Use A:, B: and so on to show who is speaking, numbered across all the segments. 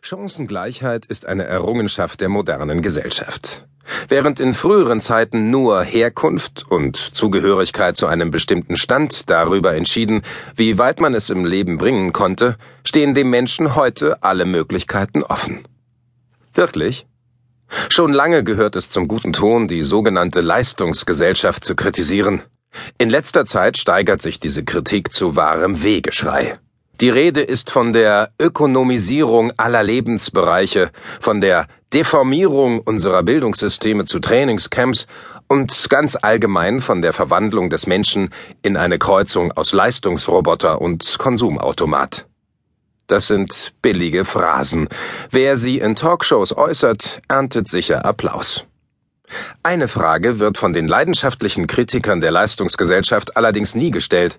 A: Chancengleichheit ist eine Errungenschaft der modernen Gesellschaft. Während in früheren Zeiten nur Herkunft und Zugehörigkeit zu einem bestimmten Stand darüber entschieden, wie weit man es im Leben bringen konnte, stehen dem Menschen heute alle Möglichkeiten offen. Wirklich? Schon lange gehört es zum guten Ton, die sogenannte Leistungsgesellschaft zu kritisieren. In letzter Zeit steigert sich diese Kritik zu wahrem Wegeschrei. Die Rede ist von der Ökonomisierung aller Lebensbereiche, von der Deformierung unserer Bildungssysteme zu Trainingscamps und ganz allgemein von der Verwandlung des Menschen in eine Kreuzung aus Leistungsroboter und Konsumautomat. Das sind billige Phrasen. Wer sie in Talkshows äußert, erntet sicher Applaus. Eine Frage wird von den leidenschaftlichen Kritikern der Leistungsgesellschaft allerdings nie gestellt.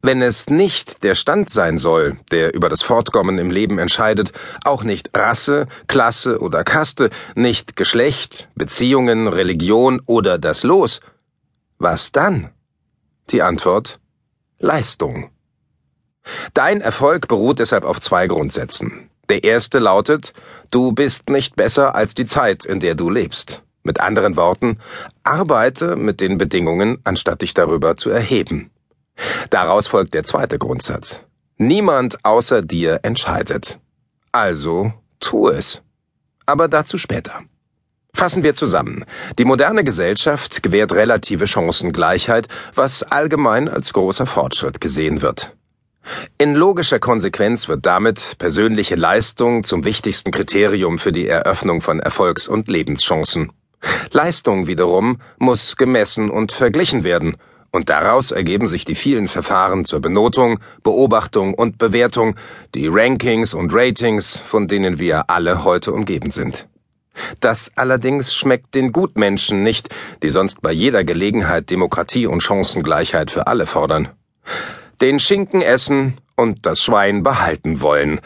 A: Wenn es nicht der Stand sein soll, der über das Fortkommen im Leben entscheidet, auch nicht Rasse, Klasse oder Kaste, nicht Geschlecht, Beziehungen, Religion oder das Los, was dann? Die Antwort Leistung. Dein Erfolg beruht deshalb auf zwei Grundsätzen. Der erste lautet, du bist nicht besser als die Zeit, in der du lebst. Mit anderen Worten, arbeite mit den Bedingungen, anstatt dich darüber zu erheben. Daraus folgt der zweite Grundsatz. Niemand außer dir entscheidet. Also tu es. Aber dazu später. Fassen wir zusammen. Die moderne Gesellschaft gewährt relative Chancengleichheit, was allgemein als großer Fortschritt gesehen wird. In logischer Konsequenz wird damit persönliche Leistung zum wichtigsten Kriterium für die Eröffnung von Erfolgs- und Lebenschancen. Leistung wiederum muss gemessen und verglichen werden, und daraus ergeben sich die vielen Verfahren zur Benotung, Beobachtung und Bewertung, die Rankings und Ratings, von denen wir alle heute umgeben sind. Das allerdings schmeckt den Gutmenschen nicht, die sonst bei jeder Gelegenheit Demokratie und Chancengleichheit für alle fordern. Den Schinken essen und das Schwein behalten wollen,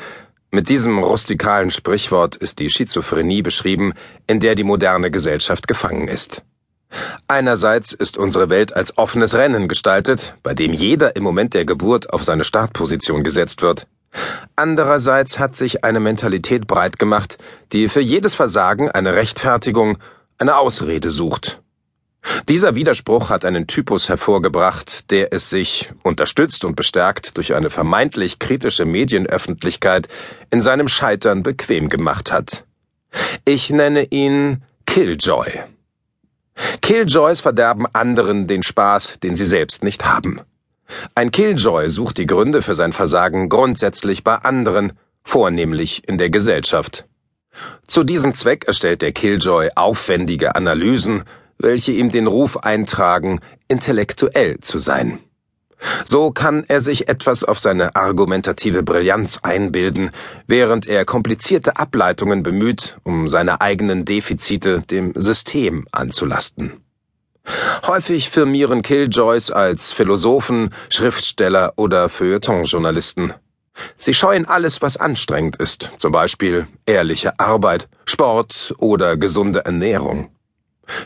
A: mit diesem rustikalen Sprichwort ist die Schizophrenie beschrieben, in der die moderne Gesellschaft gefangen ist. Einerseits ist unsere Welt als offenes Rennen gestaltet, bei dem jeder im Moment der Geburt auf seine Startposition gesetzt wird. Andererseits hat sich eine Mentalität breit gemacht, die für jedes Versagen eine Rechtfertigung, eine Ausrede sucht. Dieser Widerspruch hat einen Typus hervorgebracht, der es sich, unterstützt und bestärkt durch eine vermeintlich kritische Medienöffentlichkeit, in seinem Scheitern bequem gemacht hat. Ich nenne ihn Killjoy. Killjoys verderben anderen den Spaß, den sie selbst nicht haben. Ein Killjoy sucht die Gründe für sein Versagen grundsätzlich bei anderen, vornehmlich in der Gesellschaft. Zu diesem Zweck erstellt der Killjoy aufwendige Analysen, welche ihm den Ruf eintragen, intellektuell zu sein. So kann er sich etwas auf seine argumentative Brillanz einbilden, während er komplizierte Ableitungen bemüht, um seine eigenen Defizite dem System anzulasten. Häufig firmieren Killjoys als Philosophen, Schriftsteller oder Feuilletonjournalisten. Sie scheuen alles, was anstrengend ist, zum Beispiel ehrliche Arbeit, Sport oder gesunde Ernährung.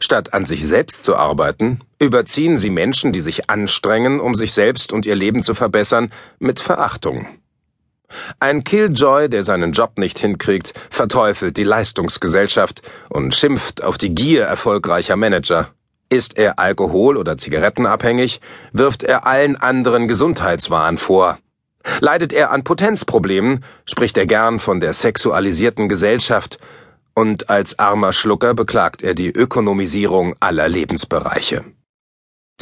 A: Statt an sich selbst zu arbeiten, überziehen sie Menschen, die sich anstrengen, um sich selbst und ihr Leben zu verbessern, mit Verachtung. Ein Killjoy, der seinen Job nicht hinkriegt, verteufelt die Leistungsgesellschaft und schimpft auf die Gier erfolgreicher Manager. Ist er alkohol- oder zigarettenabhängig, wirft er allen anderen Gesundheitswahn vor. Leidet er an Potenzproblemen, spricht er gern von der sexualisierten Gesellschaft und als armer Schlucker beklagt er die Ökonomisierung aller Lebensbereiche.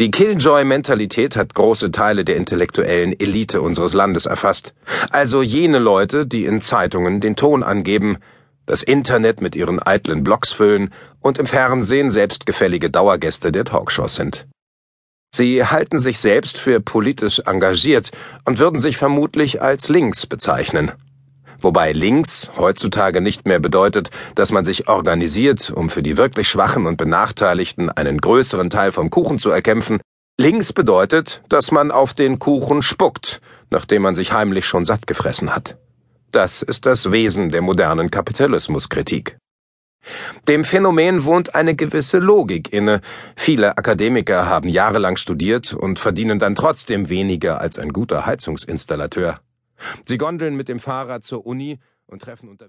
A: Die Killjoy-Mentalität hat große Teile der intellektuellen Elite unseres Landes erfasst, also jene Leute, die in Zeitungen den Ton angeben, das Internet mit ihren eitlen Blogs füllen und im Fernsehen selbstgefällige Dauergäste der Talkshows sind. Sie halten sich selbst für politisch engagiert und würden sich vermutlich als links bezeichnen wobei links heutzutage nicht mehr bedeutet, dass man sich organisiert, um für die wirklich Schwachen und Benachteiligten einen größeren Teil vom Kuchen zu erkämpfen. Links bedeutet, dass man auf den Kuchen spuckt, nachdem man sich heimlich schon satt gefressen hat. Das ist das Wesen der modernen Kapitalismuskritik. Dem Phänomen wohnt eine gewisse Logik inne. Viele Akademiker haben jahrelang studiert und verdienen dann trotzdem weniger als ein guter Heizungsinstallateur. Sie gondeln mit dem Fahrrad zur Uni und treffen unter